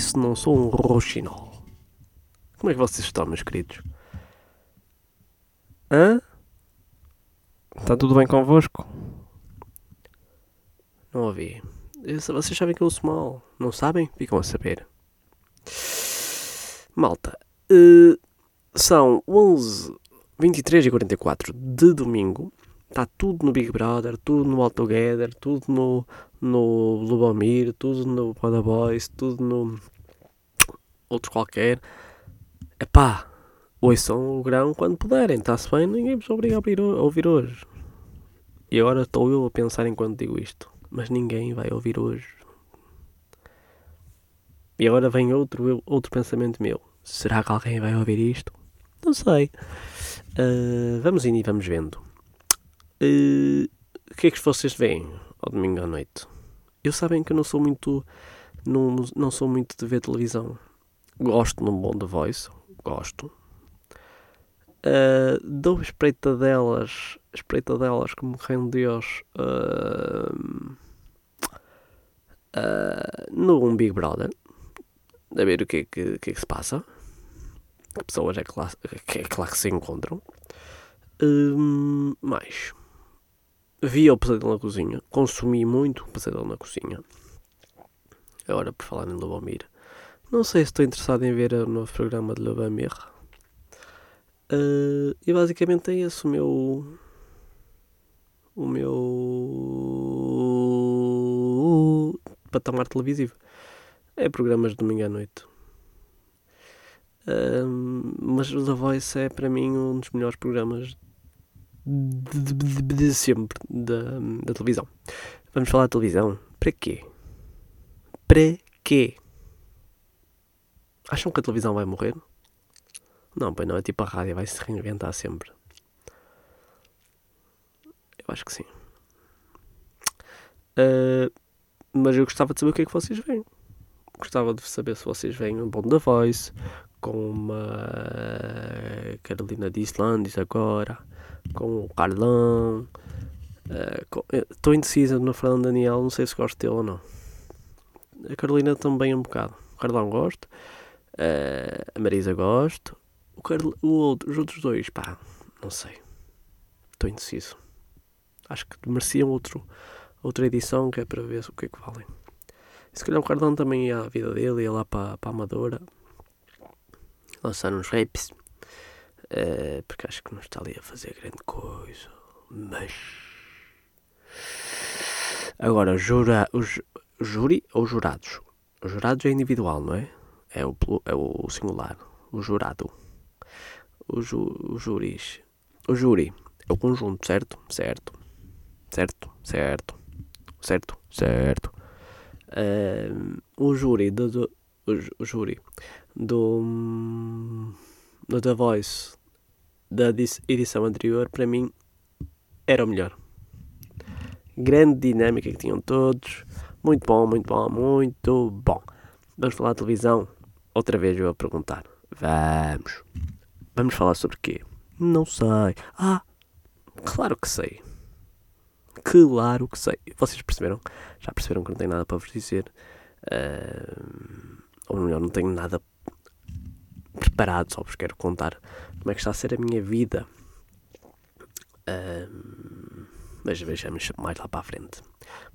Se não sou um roxinol. Como é que vocês estão, meus queridos? Hã? Está tudo bem convosco? Não ouvi. Vocês sabem que eu ouço mal. Não sabem? Ficam a saber. Malta, uh, são 11, 23 e 44 de domingo. Está tudo no Big Brother, tudo no All Together, tudo no, no Lubomir, tudo no Poda Boys, tudo no outro qualquer. Epá, ouçam o grão quando puderem, está-se bem, ninguém vos obriga a, a ouvir hoje. E agora estou eu a pensar enquanto digo isto, mas ninguém vai ouvir hoje. E agora vem outro, outro pensamento meu. Será que alguém vai ouvir isto? Não sei. Uh, vamos indo e vamos vendo. Uh, o que é que vocês veem ao domingo à noite? Eu sabem que eu não sou muito. Não, não sou muito de ver televisão. Gosto num bom The Voice. Gosto. Uh, dou espreitadelas. Espreitadelas como reino de Deus. Uh, uh, no Big Brother. A ver o que é que, que, é que se passa. Que pessoas é que lá, que, é que lá se encontram. Uh, mais vi o Pesadelo na Cozinha, consumi muito o Pesadelo na Cozinha. Agora, por falar em Lubomir, não sei se estou interessado em ver o novo programa de Lubomir. Uh, e basicamente é esse o meu. O meu. patamar televisivo. É programas de domingo à noite. Uh, mas o The Voice é para mim um dos melhores programas de, de, de sempre da, da televisão. Vamos falar de televisão. Para quê? Para quê? Acham que a televisão vai morrer? Não, pois não, é tipo a rádio, vai se reinventar sempre. Eu acho que sim. Uh, mas eu gostava de saber o que é que vocês veem. Gostava de saber se vocês veem um bom da Voice, com uma Carolina de Islandes agora, com o Carlão. Estou uh, indecisa no Fernando Daniel, não sei se gosto dele ou não. A Carolina também um bocado. O Carlão gosto. Uh, a Marisa gosto. O, Carl, o outro, os outros dois, pá, não sei. Estou indeciso. Acho que mereciam outro, outra edição que é para ver o que é que valem. se calhar o Carlão também ia à vida dele, ia lá para, para a Amadora lançar uns raps. Uh, porque acho que não está ali a fazer grande coisa. Mas. Agora, jura, os, júri ou jurados? Os jurados é individual, não é? É o, é o singular. O jurado. O, ju, o júris. O júri é o conjunto, certo? Certo. Certo? Certo. Certo? Certo. Uh, o júri do, do o júri do, do The Voice da edição anterior, para mim, era o melhor. Grande dinâmica que tinham todos. Muito bom, muito bom, muito bom. Vamos falar de televisão? Outra vez eu vou perguntar. Vamos. Vamos falar sobre quê? Não sei. Ah, claro que sei. Claro que sei. Vocês perceberam? Já perceberam que não tenho nada para vos dizer. Uh, ou melhor, não tenho nada preparado, só vos quero contar como é que está a ser a minha vida. Um, mas vejamos mais lá para a frente.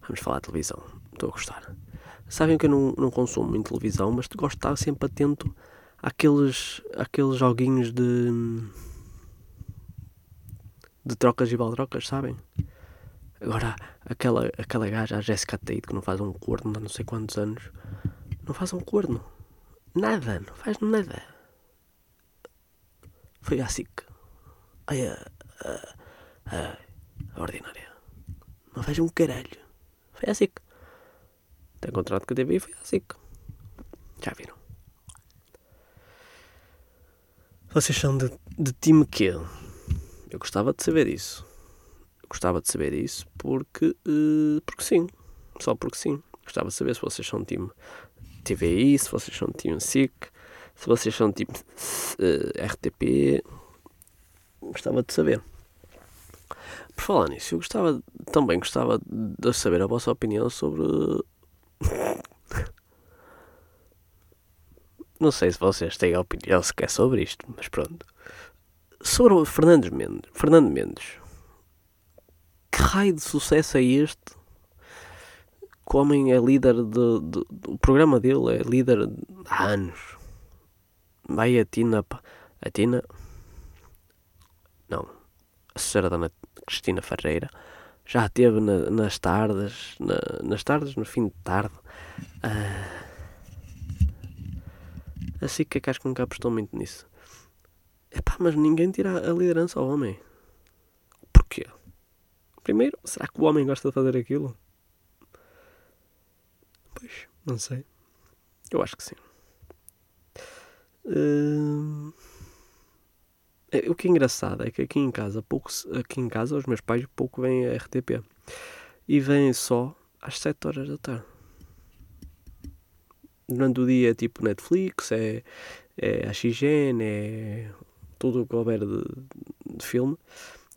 Vamos falar de televisão. Estou a gostar. Sabem que eu não, não consumo muito televisão, mas gosto de estar sempre atento àqueles, àqueles joguinhos de. de trocas e baldrocas, sabem? Agora, aquela, aquela gaja, a Jessica Tate, que não faz um corno há não sei quantos anos, não faz um corno. Nada, não faz nada. Foi a SIC. Ai, a, a, a, a ordinária. Não faz um caralho. Foi a SIC. Tem contrato com a TV e foi a SIC. Já viram? Vocês são de, de time quê? Eu gostava de saber isso. Eu gostava de saber isso porque, uh, porque sim. Só porque sim. Gostava de saber se vocês são time TVI, se vocês são time SIC, se vocês são tipo uh, RTP, gostava de saber. Por falar nisso, eu gostava também gostava de saber a vossa opinião sobre Não sei se vocês têm opinião sequer sobre isto, mas pronto. Sobre o Fernando Mendes, Fernando Mendes, que raio de sucesso é este? Que o homem é líder de, O programa dele é líder há anos. Vai a Tina. A Tina. Não. A senhora Dona Cristina Ferreira já teve na, nas tardes. Na, nas tardes, no fim de tarde. Uh, assim que a Casca nunca apostou muito nisso. Epá, mas ninguém tira a liderança ao homem. Porquê? Primeiro, será que o homem gosta de fazer aquilo? Pois, não sei. Eu acho que sim. Uh... O que é engraçado é que aqui em casa, pouco, aqui em casa, os meus pais pouco vêm a RTP. E vêm só às 7 horas da tarde. Durante o dia é tipo Netflix, é, é a XGN, é tudo o que houver de, de filme,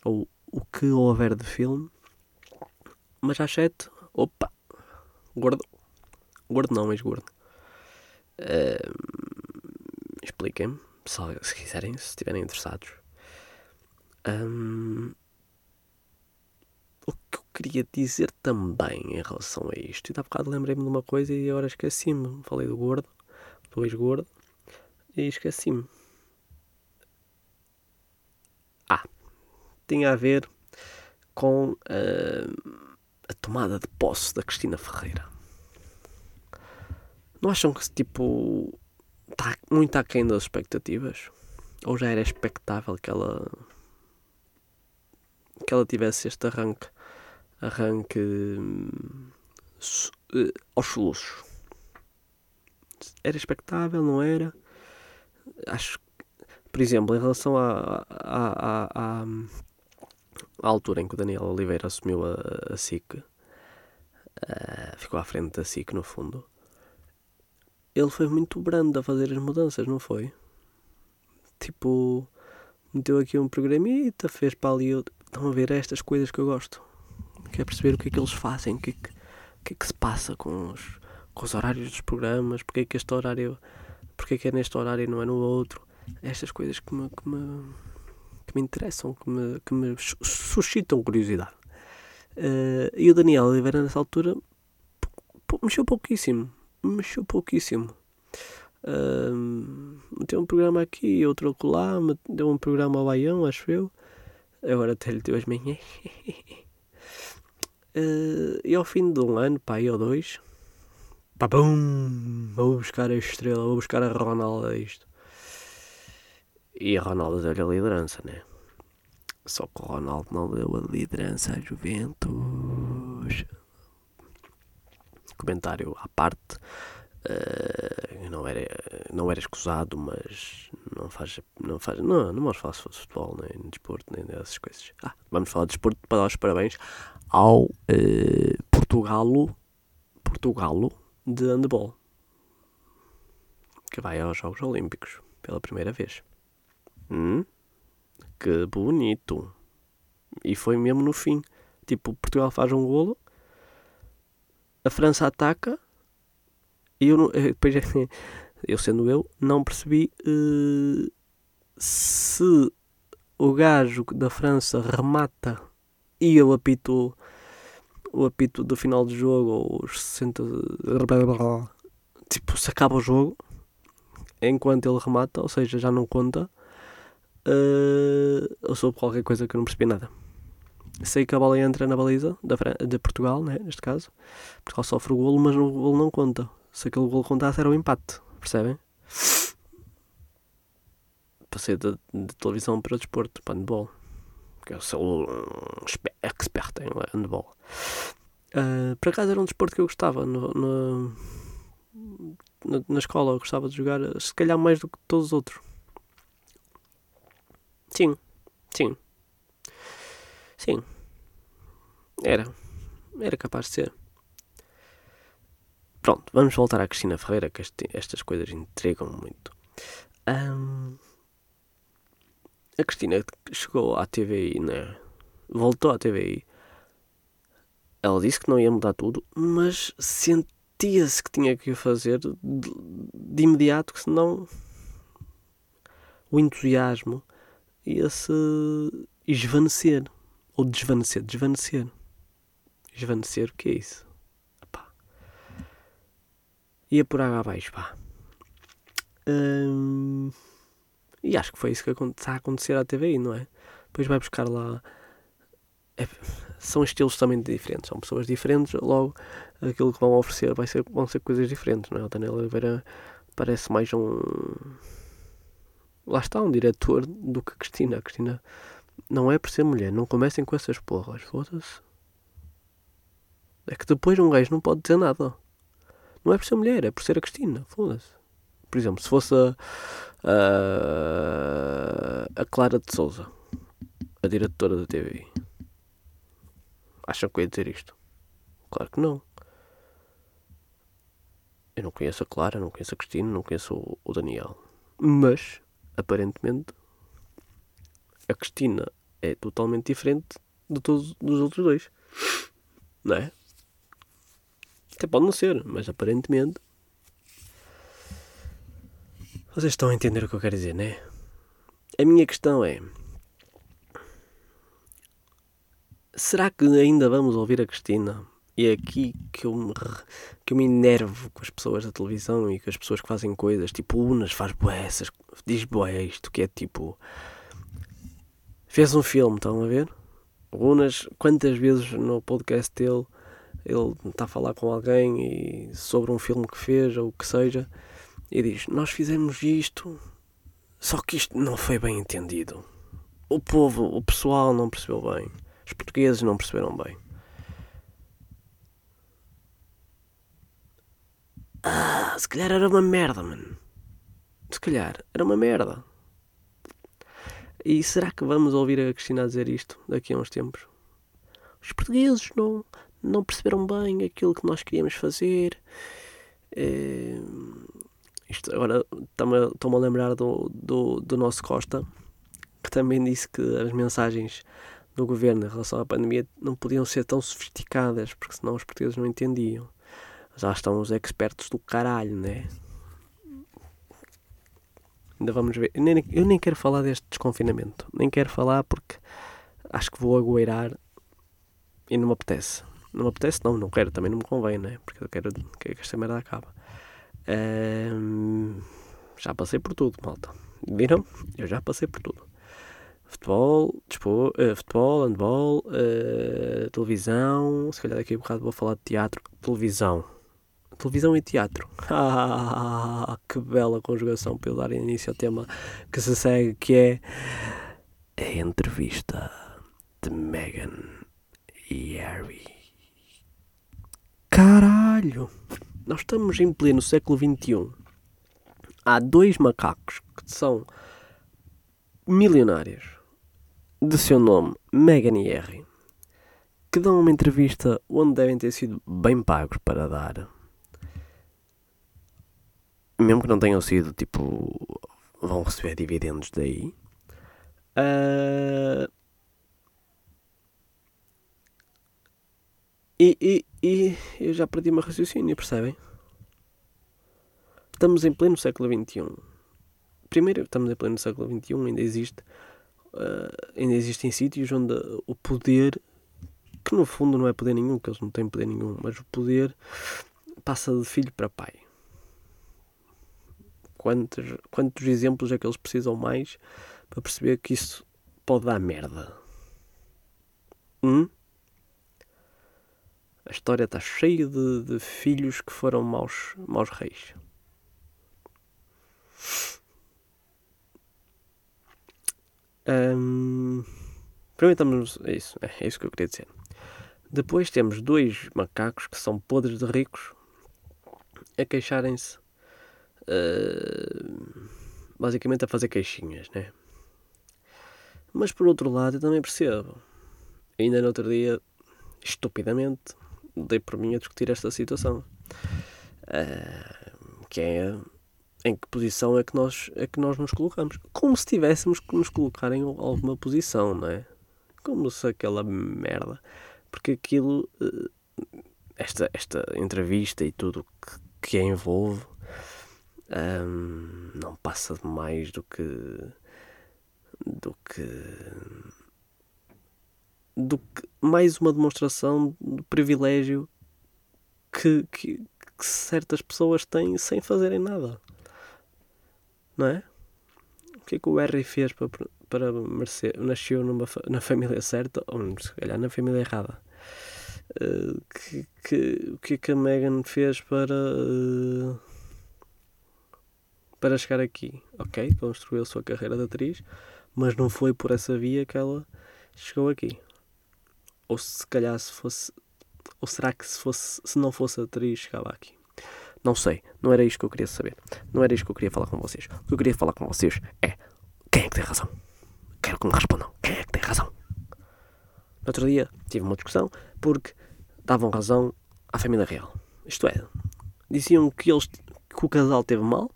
ou o que houver de filme, mas às 7, opa, gordo, gordo não, mas gordo. Uh, Expliquem-me, se, se, quiserem, se estiverem interessados. Um, o que eu queria dizer também em relação a isto, e há bocado lembrei-me de uma coisa e agora esqueci-me. Falei do gordo, do ex-gordo, e esqueci-me. tinha a ver com uh, a tomada de posse da Cristina Ferreira. Não acham que tipo está muito aquém das expectativas? Ou já era expectável que ela que ela tivesse este arranque arranque uh, aos soluços? Era expectável, não era? Acho por exemplo, em relação à, à, à, à à altura em que o Daniel Oliveira assumiu a, a SIC, uh, ficou à frente da SIC no fundo, ele foi muito brando a fazer as mudanças, não foi? Tipo, meteu aqui um programita, fez para ali. Estão a ver estas coisas que eu gosto. Quer perceber o que é que eles fazem, o que é que, que, é que se passa com os, com os horários dos programas, porque é que este horário, porque é que é neste horário e não é no outro. Estas coisas que me, que me que me interessam, que me, que me suscitam curiosidade. Uh, e o Daniel Oliveira, nessa altura, mexeu pouquíssimo. Mexeu pouquíssimo. Uh, meteu um programa aqui, outro lá, deu um programa ao Baião, acho eu. Agora até lhe deu as manhãs. uh, e ao fim de um ano, pá, ou dois, pá, bum, vou buscar a estrela, vou buscar a Ronaldo isto. E a Ronaldo deu-lhe a liderança, né? Só que o Ronaldo não deu a liderança à Juventus. Comentário à parte. Uh, não, era, não era escusado, mas não faz. Não, faz, não, não vamos falar de futebol, nem de desporto, nem dessas coisas. Ah, vamos falar de desporto para dar os parabéns ao uh, Portugalo, Portugalo de handball que vai aos Jogos Olímpicos pela primeira vez. Hum? Que bonito. E foi mesmo no fim. Tipo, Portugal faz um golo, a França ataca e eu, eh, depois, eu sendo eu, não percebi uh, se o gajo da França remata e eu apito o apito do final do jogo ou os 60 tipo se acaba o jogo enquanto ele remata, ou seja, já não conta uh, ou sobre qualquer coisa que eu não percebi nada. Sei que a bola entra na baliza da, de Portugal, né, neste caso. Portugal sofre o golo, mas o golo não conta. Se aquele golo contasse era o empate, percebem? Passei de, de televisão para desporto, para handball. Que eu sou um expert em handball. Uh, por acaso era um desporto que eu gostava no, no, na, na escola. Eu gostava de jogar, se calhar mais do que todos os outros. Sim, sim. Sim. Era. Era capaz de ser. Pronto, vamos voltar à Cristina Ferreira, que este, estas coisas intrigam muito. Um, a Cristina chegou à TVI, né? Voltou à TVI. Ela disse que não ia mudar tudo, mas senti sentia-se que tinha que o fazer de, de imediato, que senão o entusiasmo ia-se esvanecer. Ou desvanecer, desvanecer. Esvanecer, o que é isso? Epá. Ia por água abaixo, pá. Hum, e acho que foi isso que está a acontecer à TVI, não é? Depois vai buscar lá. É, são estilos também diferentes, são pessoas diferentes, logo aquilo que vão oferecer vai ser, vão ser coisas diferentes, não é? O Daniel Oliveira parece mais um. Lá está, um diretor do que a Cristina. A Cristina não é por ser mulher, não comecem com essas porras, foda-se. É que depois um gajo não pode dizer nada. Não é por ser mulher, é por ser a Cristina, foda-se. Por exemplo, se fosse a, a, a Clara de Souza, a diretora da TV, acham que eu ia dizer isto? Claro que não. Eu não conheço a Clara, não conheço a Cristina, não conheço o, o Daniel. Mas, aparentemente, a Cristina é totalmente diferente de todos os outros dois. Não é? Até pode não ser, mas aparentemente. Vocês estão a entender o que eu quero dizer, não é? A minha questão é. Será que ainda vamos ouvir a Cristina? E é aqui que eu, me, que eu me enervo com as pessoas da televisão e com as pessoas que fazem coisas. Tipo, Unas faz boessas, diz boé isto, que é tipo. Fez um filme, estão a ver? Unas, quantas vezes no podcast dele ele está a falar com alguém e sobre um filme que fez ou o que seja e diz: Nós fizemos isto, só que isto não foi bem entendido. O povo, o pessoal não percebeu bem. Os portugueses não perceberam bem. Ah, se calhar era uma merda, mano. Se calhar era uma merda. E será que vamos ouvir a Cristina dizer isto daqui a uns tempos? Os portugueses não, não perceberam bem aquilo que nós queríamos fazer. É, isto agora estou-me a lembrar do, do, do nosso Costa, que também disse que as mensagens do governo em relação à pandemia não podiam ser tão sofisticadas, porque senão os portugueses não entendiam. Já estão os expertos do caralho, né? Ainda vamos ver. Eu nem, eu nem quero falar deste desconfinamento. Nem quero falar porque acho que vou agoeirar e não me apetece. Não me apetece, não, não quero, também não me convém, né? Porque eu quero, quero que esta merda acabe. Um, já passei por tudo, malta. Viram? Eu já passei por tudo. Futebol, dispor, uh, futebol, handball, uh, televisão. Se calhar daqui a bocado vou falar de teatro. Televisão. Televisão e teatro. Ah, que bela conjugação para eu dar início ao tema que se segue, que é a entrevista de Meghan e Harry. Caralho! Nós estamos em pleno século XXI. Há dois macacos que são milionários, de seu nome Meghan e Harry, que dão uma entrevista onde devem ter sido bem pagos para dar. Mesmo que não tenham sido, tipo, vão receber dividendos daí. Uh, E, e, e eu já perdi meu raciocínio, percebem? Estamos em pleno século XXI. Primeiro, estamos em pleno século XXI, ainda existe. Uh, ainda existem sítios onde o poder, que no fundo não é poder nenhum, que eles não têm poder nenhum, mas o poder passa de filho para pai. Quantos, quantos exemplos é que eles precisam mais para perceber que isso pode dar merda? Hum? A história está cheia de, de filhos que foram maus, maus reis. Um, primeiro estamos. É isso, é isso que eu queria dizer. Depois temos dois macacos que são podres de ricos a queixarem-se. Uh, basicamente a fazer queixinhas, né? Mas por outro lado, eu também percebo. Ainda no outro dia, estupidamente, dei por mim a discutir esta situação. Uh, que é em que posição é que, nós, é que nós nos colocamos. Como se tivéssemos que nos colocar em alguma posição, não é? Como se aquela merda. Porque aquilo uh, esta, esta entrevista e tudo que, que a envolve um, não passa de mais do que do que do que mais uma demonstração do privilégio que, que, que certas pessoas têm sem fazerem nada não é? O que é que o Harry fez para, para merecer? Nasceu numa, na família certa ou se calhar na família errada? Uh, que, que, o que é que a Meghan fez para uh, para chegar aqui? Ok, construiu a sua carreira de atriz, mas não foi por essa via que ela chegou aqui. Ou se calhar se fosse ou será que se fosse se não fosse atriz chegava aqui? Não sei, não era isto que eu queria saber. Não era isto que eu queria falar com vocês. O que eu queria falar com vocês é quem é que tem razão? Quero que me respondam. Quem é que tem razão? No outro dia tive uma discussão porque davam razão à família real. Isto é, diziam que, eles, que o casal teve mal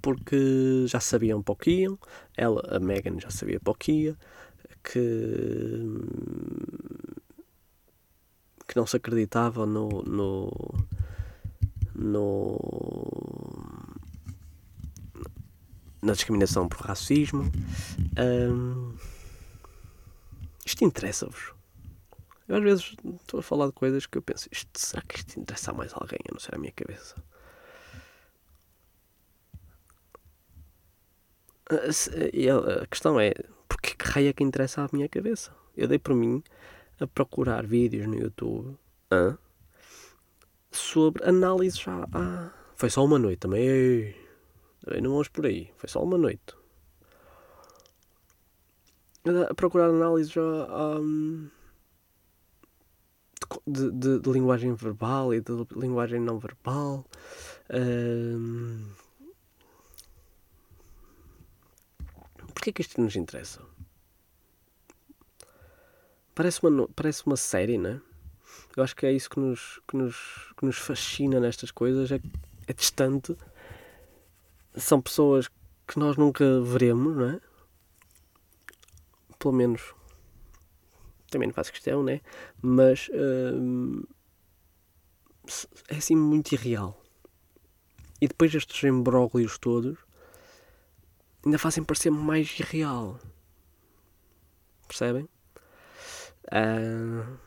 porque já sabiam para o que iam, ela, a Megan, já sabia para o que ia, que, que não se acreditava no, no, no na discriminação por racismo. Um, isto interessa-vos? Eu às vezes estou a falar de coisas que eu penso, isto, será que isto interessa a mais alguém? Eu não sei a minha cabeça. A questão é, porque que raio é que interessa à minha cabeça? Eu dei por mim a procurar vídeos no YouTube sobre análises já. Ah, foi só uma noite também. Também não vamos por aí. Foi só uma noite. A procurar análises. Um, de, de, de, linguagem verbal e de linguagem não verbal. Porquê que isto nos interessa? Parece uma, parece uma série, não é? Eu acho que é isso que nos, que nos, que nos fascina nestas coisas, é, é distante. São pessoas que nós nunca veremos, não é? Pelo menos também não faço questão, né? Mas hum, é assim muito irreal. E depois estes embróglios todos ainda fazem parecer mais irreal. Percebem? Uh...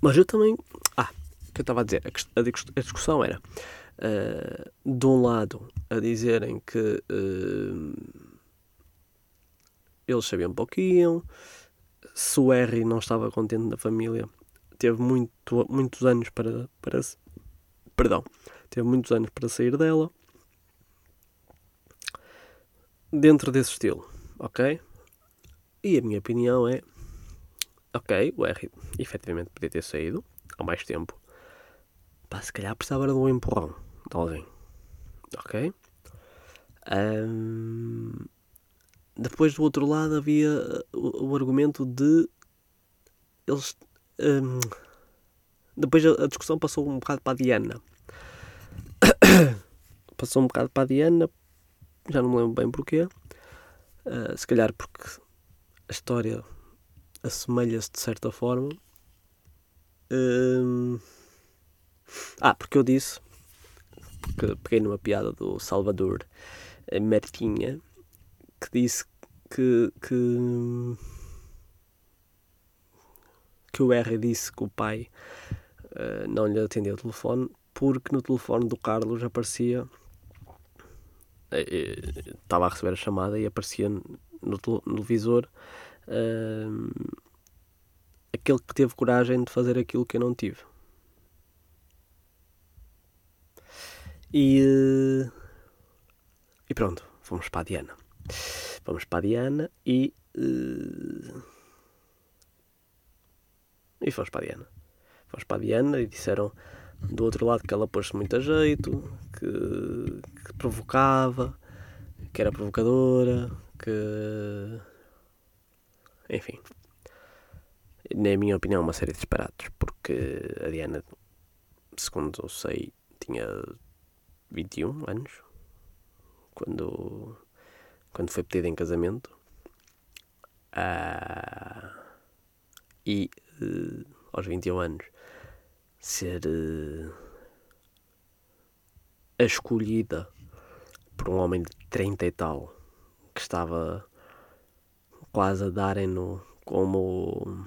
Mas eu também. Ah, o que eu estava a dizer? A, discussão era. Uh, de um lado, a dizerem que uh, eles sabiam para o que iam, se o R não estava contente na família, teve muito, muitos anos para, para. Perdão, teve muitos anos para sair dela dentro desse estilo, ok? E a minha opinião é: ok, o R efetivamente podia ter saído há mais tempo. Pá, se calhar precisava de um empurrão de alguém, ok? Um, depois do outro lado havia o, o argumento de eles. Um, depois a, a discussão passou um bocado para a Diana. passou um bocado para a Diana já não me lembro bem porquê. Uh, se calhar porque a história assemelha-se de certa forma. Uh, ah, porque eu disse, porque peguei numa piada do Salvador Martinha, que disse que, que, que o R disse que o pai uh, não lhe atendeu o telefone porque no telefone do Carlos aparecia estava a receber a chamada e aparecia no, televisor uh, aquele que teve coragem de fazer aquilo que eu não tive. E, uh, e pronto, fomos para a Diana. Fomos para a Diana e. Uh, e fomos para a Diana. Fomos para a Diana e disseram do outro lado que ela pôs-se muito a jeito, que, provocava, que era provocadora, que. Enfim. Na minha opinião, uma série de disparates, porque a Diana, segundo eu sei, tinha 21 anos quando, quando foi pedida em casamento. Ah, e uh, aos 21 anos ser uh, a escolhida por um homem de 30 e tal que estava quase a darem-no como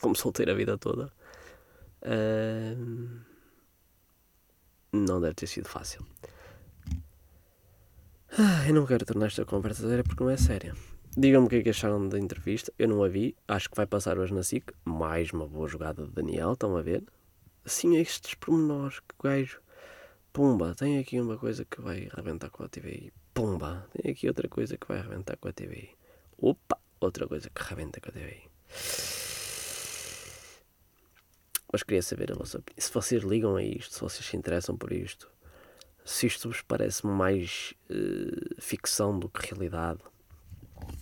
como solteiro a vida toda uh, não deve ter sido fácil ah, eu não quero tornar esta conversa séria porque não é séria Digam-me o que é que acharam da entrevista. Eu não a vi, acho que vai passar hoje na SIC. Mais uma boa jogada de Daniel, estão a ver? Assim, estes pormenores que gajo. Pumba, tem aqui uma coisa que vai arrebentar com a TVI. Pumba, tem aqui outra coisa que vai arrebentar com a TVI. Opa, outra coisa que arrebenta com a TVI. Mas queria saber a vossa opinião. Se vocês ligam a isto, se vocês se interessam por isto, se isto vos parece mais uh, ficção do que realidade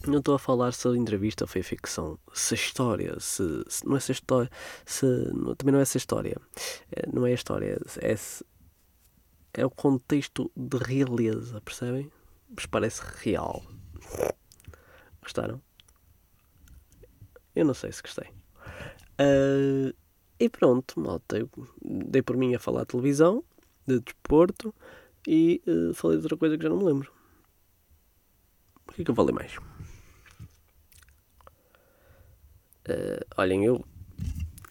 não estou a falar se a entrevista foi ficção, se a história, se, se não é essa história, se, não, também não é essa história, é, não é a história, é, é o contexto de realeza, percebem? Mas parece real. Gostaram? Eu não sei se gostei. Uh, e pronto, malta, eu dei por mim a falar de televisão, de desporto e uh, falei de outra coisa que já não me lembro. O que é que eu falei mais? Uh, olhem, eu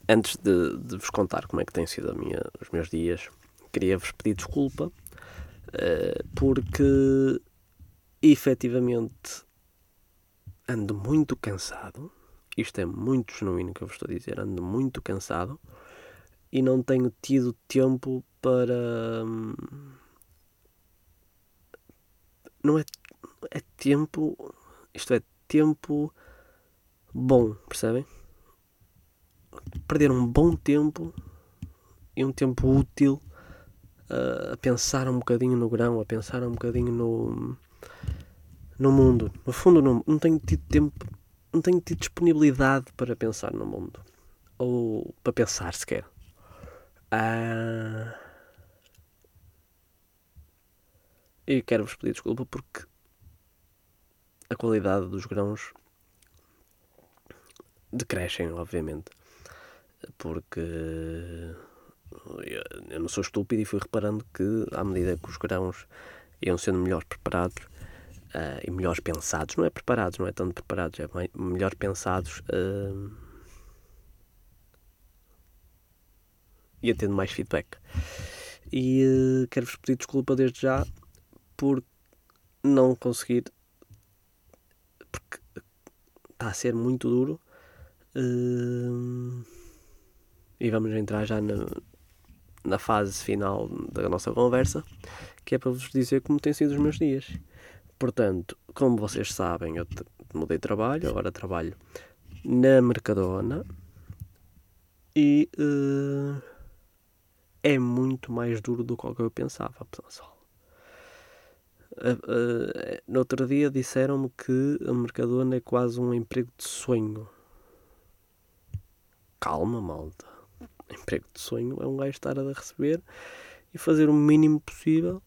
antes de, de, vos contar como é que têm sido minha, os meus dias, queria vos pedir desculpa uh, porque efetivamente ando muito cansado. Isto é muito genuíno que eu vos estou a dizer. Ando muito cansado e não tenho tido tempo para. Hum, não é, é tempo. Isto é tempo bom, percebem? Perder um bom tempo e um tempo útil a pensar um bocadinho no grão, a pensar um bocadinho no, no mundo. No fundo, não, não tenho tido tempo, não tenho tido disponibilidade para pensar no mundo. Ou para pensar sequer. Uh, e quero-vos pedir desculpa porque a qualidade dos grãos decrescem, obviamente. Porque eu não sou estúpido e fui reparando que, à medida que os grãos iam sendo melhor preparados uh, e melhores pensados, não é preparados, não é tanto preparados, é melhor pensados, uh, ia tendo mais feedback. E uh, quero-vos pedir desculpa desde já por não conseguir, porque está a ser muito duro Uh, e vamos entrar já na, na fase final da nossa conversa, que é para vos dizer como têm sido os meus dias. Portanto, como vocês sabem, eu mudei de trabalho, agora trabalho na Mercadona e uh, é muito mais duro do que eu pensava, pessoal. Uh, uh, no outro dia disseram-me que a Mercadona é quase um emprego de sonho calma, malta. Emprego de sonho é um gajo estar a receber e fazer o mínimo possível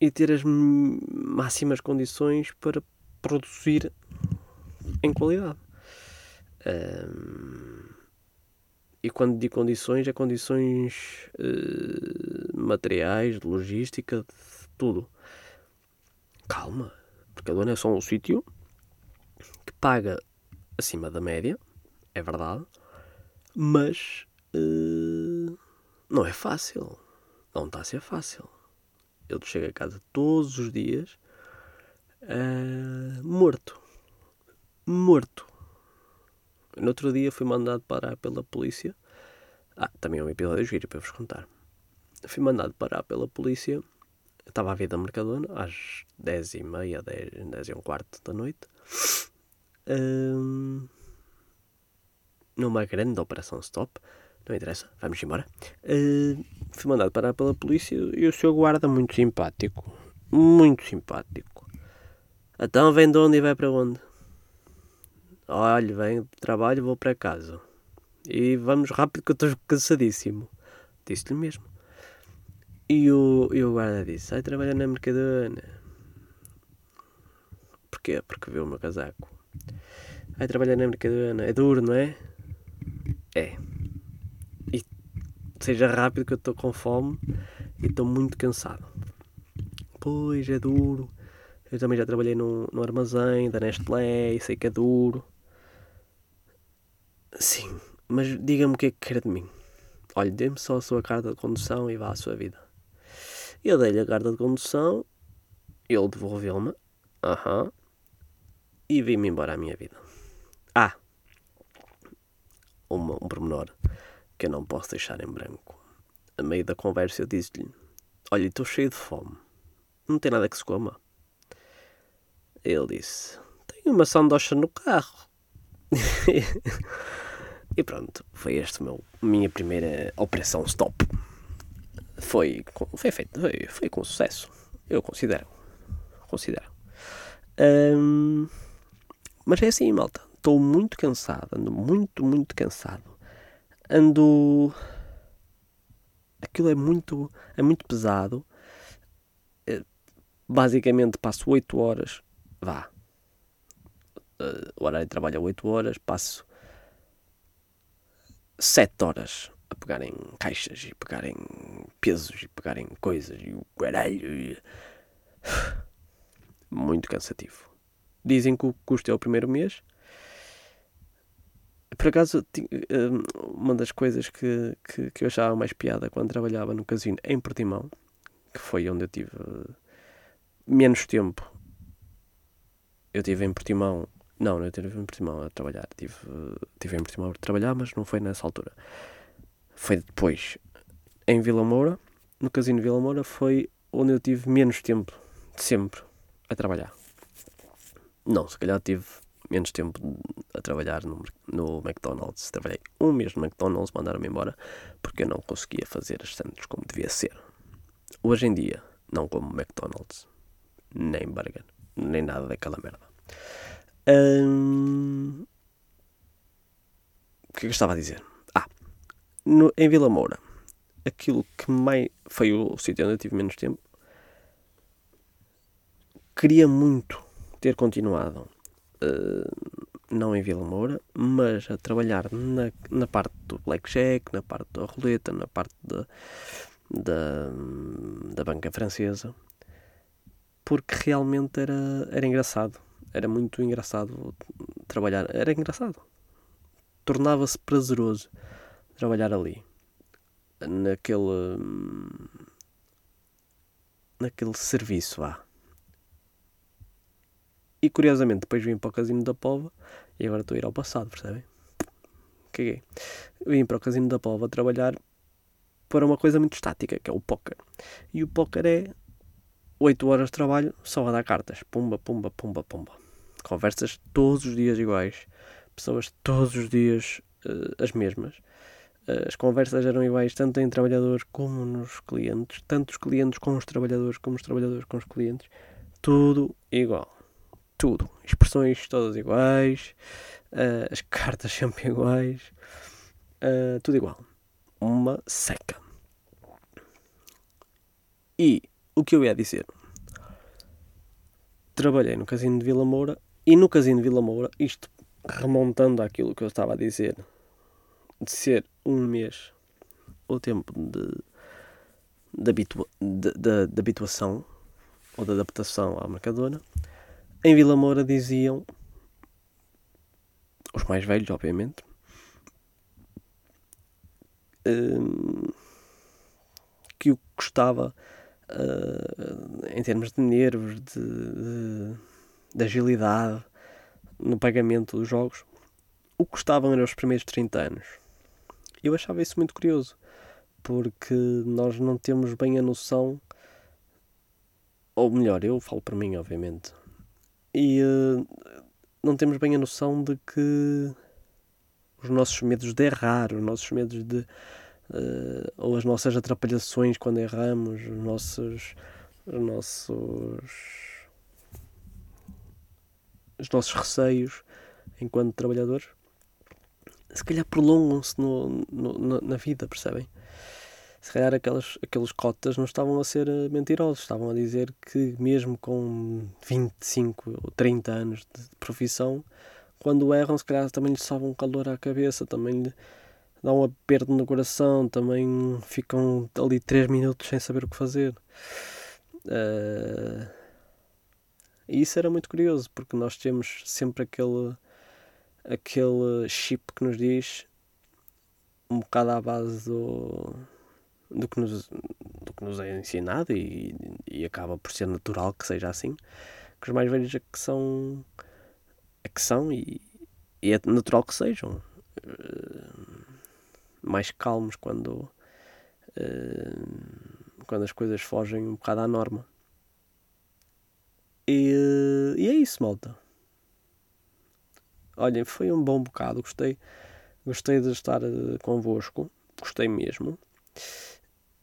e ter as máximas condições para produzir em qualidade. Um, e quando digo condições, é condições uh, materiais, de logística, de tudo. Calma, porque a dona é só um sítio que paga acima da média é verdade, mas uh, não é fácil. Não está a ser fácil. Eu chego a casa todos os dias uh, morto. Morto. No outro dia fui mandado parar pela polícia. Ah, também é um episódio giro para vos contar. Fui mandado parar pela polícia. Estava a vir da Mercadona às 10 e meia, 10, 10 e um quarto da noite. Um, numa grande operação stop. Não interessa, vamos embora. Uh, fui mandado parar pela polícia e o seu guarda muito simpático. Muito simpático. Então vem de onde e vai para onde? Olha, venho de trabalho vou para casa. E vamos rápido que eu estou cansadíssimo. Disse-lhe mesmo. E o, e o guarda disse, sai trabalhar na Mercadona. Porquê? Porque viu o meu casaco. Ai, trabalhar na Mercadona é duro, não é? É. E seja rápido que eu estou com fome e estou muito cansado. Pois, é duro. Eu também já trabalhei no, no armazém da Nestlé e sei que é duro. Sim, mas diga-me o que é que quer de mim. Olha, dê-me só a sua carta de condução e vá à sua vida. Eu dei-lhe a carta de condução, ele devolveu-me, aham, e vim-me embora à minha vida. Uma, um pormenor que eu não posso deixar em branco. A meio da conversa eu disse-lhe: Olha, estou cheio de fome. Não tem nada que se coma. Ele disse: Tenho uma sandocha no carro. e pronto, foi esta minha primeira operação stop. Foi, foi feito, foi, foi com sucesso. Eu considero. Considero. Um, mas é assim, malta. Estou muito cansado, ando muito, muito cansado. Ando. Aquilo é muito, é muito pesado. Eh, basicamente passo 8 horas. Vá. O horário de trabalho é 8 horas. Passo 7 horas a pegar em caixas e pegar em pesos e pegar em coisas e o caralho. Muito cansativo. Dizem que o custo é o primeiro mês. Por acaso, hum, uma das coisas que, que, que eu achava mais piada quando trabalhava no casino em Portimão, que foi onde eu tive menos tempo. Eu tive em Portimão. Não, não tive em Portimão a trabalhar. Tive, tive em Portimão a trabalhar, mas não foi nessa altura. Foi depois. Em Vila Moura, no casino Vila Moura, foi onde eu tive menos tempo de sempre a trabalhar. Não, se calhar tive menos tempo a trabalhar no, no McDonald's. Trabalhei um mês no McDonald's, mandaram-me embora porque eu não conseguia fazer as sandes como devia ser. Hoje em dia, não como McDonald's, nem burger, nem nada daquela merda. Hum... O que é que eu estava a dizer? Ah, no, em Vila Moura, aquilo que mais foi o sítio onde eu tive menos tempo, queria muito ter continuado uh, não em Vila Moura, mas a trabalhar na, na parte do blackjack, na parte da roleta, na parte da, da, da banca francesa, porque realmente era, era engraçado. Era muito engraçado trabalhar. Era engraçado. Tornava-se prazeroso trabalhar ali. Naquele. naquele serviço, vá. E curiosamente, depois vim para o Casino da Pova e agora estou a ir ao passado, percebem? Caguei. Vim para o Casino da Pova trabalhar para uma coisa muito estática, que é o póquer. E o póquer é 8 horas de trabalho só a dar cartas. Pumba, pumba, pumba, pumba. Conversas todos os dias iguais. Pessoas todos os dias uh, as mesmas. Uh, as conversas eram iguais tanto em trabalhadores como nos clientes. Tanto os clientes com os trabalhadores como os trabalhadores com os clientes. Tudo igual tudo. Expressões todas iguais, uh, as cartas sempre iguais, uh, tudo igual. Uma seca. E o que eu ia dizer? Trabalhei no Casino de Vila Moura e no Casino de Vila Moura, isto remontando àquilo que eu estava a dizer, de ser um mês o tempo de, de, habitua, de, de, de habituação ou de adaptação à Mercadona, em Vila Moura diziam, os mais velhos, obviamente, hum, que o que custava uh, em termos de nervos, de, de, de, agilidade no pagamento dos jogos, o que custavam eram os primeiros 30 anos. Eu achava isso muito curioso, porque nós não temos bem a noção, ou melhor, eu falo para mim, obviamente, e uh, não temos bem a noção de que os nossos medos de errar, os nossos medos de. Uh, ou as nossas atrapalhações quando erramos, os nossos. os nossos. os nossos receios enquanto trabalhadores, se calhar prolongam-se no, no, na vida, percebem? Se calhar aquelas, aqueles cotas não estavam a ser eh, mentirosos, estavam a dizer que mesmo com 25 ou 30 anos de profissão quando erram, se calhar também lhe sobe um calor à cabeça, também lhe dá um aperto no coração, também ficam ali 3 minutos sem saber o que fazer. Uh, e isso era muito curioso, porque nós temos sempre aquele, aquele chip que nos diz um bocado à base do, do, que, nos, do que nos é ensinado e, e acaba por ser natural que seja assim, que os mais velhos é que são, é que são e, e é natural que sejam uh, mais calmos quando, uh, quando as coisas fogem um bocado à norma. E, e é isso, malta. Olhem, foi um bom bocado, gostei, gostei de estar uh, convosco, gostei mesmo.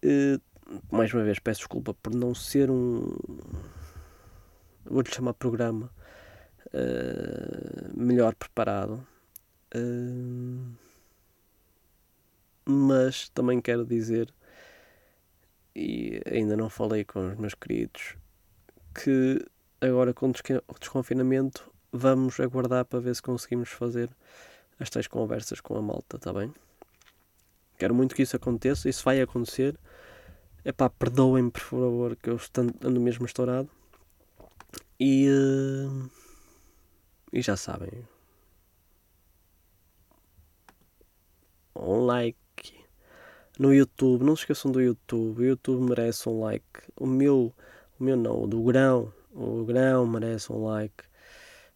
Uh, mais uma vez peço desculpa por não ser um vou-lhe chamar programa uh, melhor preparado uh, mas também quero dizer e ainda não falei com os meus queridos que agora com o desconfinamento vamos aguardar para ver se conseguimos fazer as conversas com a malta, está bem? Quero muito que isso aconteça, isso vai acontecer. É pá, perdoem-me por favor que eu ando mesmo estourado. E, uh, e já sabem. Um like no YouTube, não se esqueçam do YouTube. O YouTube merece um like. O meu, o meu não, o do grão o grão merece um like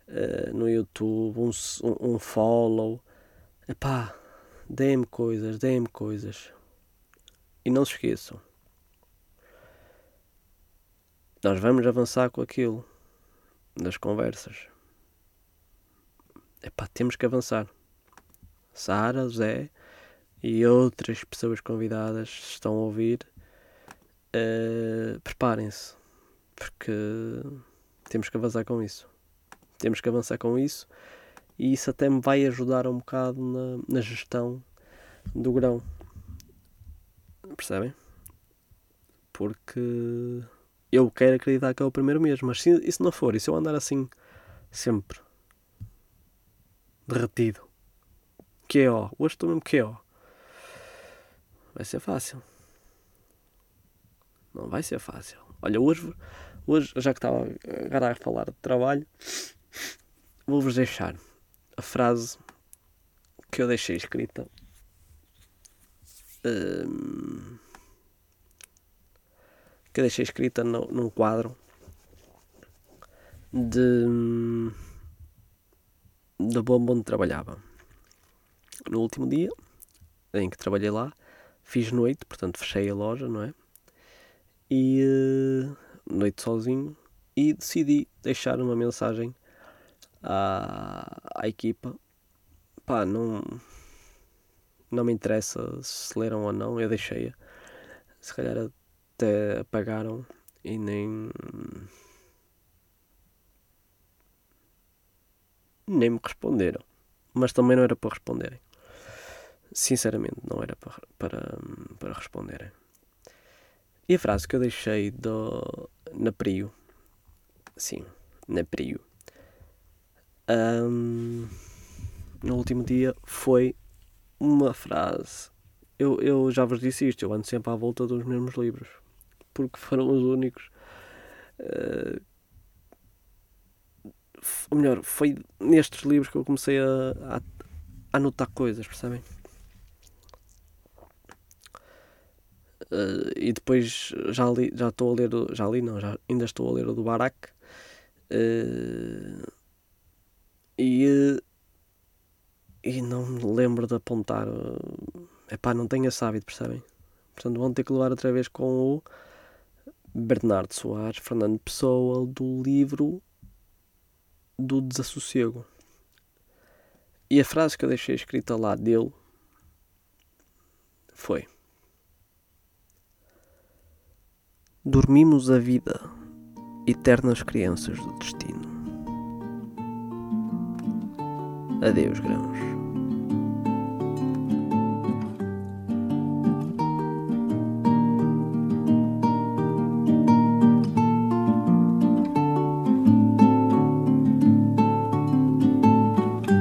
uh, no YouTube, um, um, follow. Epá, deem-me coisas, deem-me coisas. E não se esqueçam. Nós vamos avançar com aquilo das conversas. Epá, temos que avançar. Sara, Zé e outras pessoas convidadas estão a ouvir. Uh, Preparem-se porque temos que avançar com isso. Temos que avançar com isso e isso até me vai ajudar um bocado na, na gestão do grão. Percebem? Porque eu quero acreditar que é o primeiro mês, mas se isso não for, e se eu andar assim sempre derretido, que é ó, hoje estou mesmo que é ó, vai ser fácil. Não vai ser fácil. Olha, hoje Hoje, já que estava agora a falar de trabalho, vou-vos deixar a frase que eu deixei escrita. Um, que deixei escrita no, num quadro de da bomba onde trabalhava. No último dia em que trabalhei lá, fiz noite, portanto fechei a loja, não é? E uh, noite sozinho e decidi deixar uma mensagem à, à equipa. Pá, não, não me interessa se leram ou não, eu deixei-a. Se calhar até apagaram e nem. nem me responderam. Mas também não era para responderem. Sinceramente, não era para, para, para responderem. E a frase que eu deixei do, na Prio, sim, na Prio, um, no último dia foi uma frase. Eu, eu já vos disse isto, eu ando sempre à volta dos mesmos livros, porque foram os únicos. Uh, ou melhor, foi nestes livros que eu comecei a, a, a coisas, percebem? Uh, e depois já li, já estou a ler, já li não, já, ainda estou a ler o do Barak. Uh, e, e não me lembro de apontar. é pá, não tenho esse hábito, percebem? Portanto, vão ter que levar outra vez com o Bernardo Soares, Fernando Pessoa, do livro do Desassossego. E a frase que eu deixei escrita lá dele foi: Dormimos a vida, eternas crianças do destino. Adeus, grãos.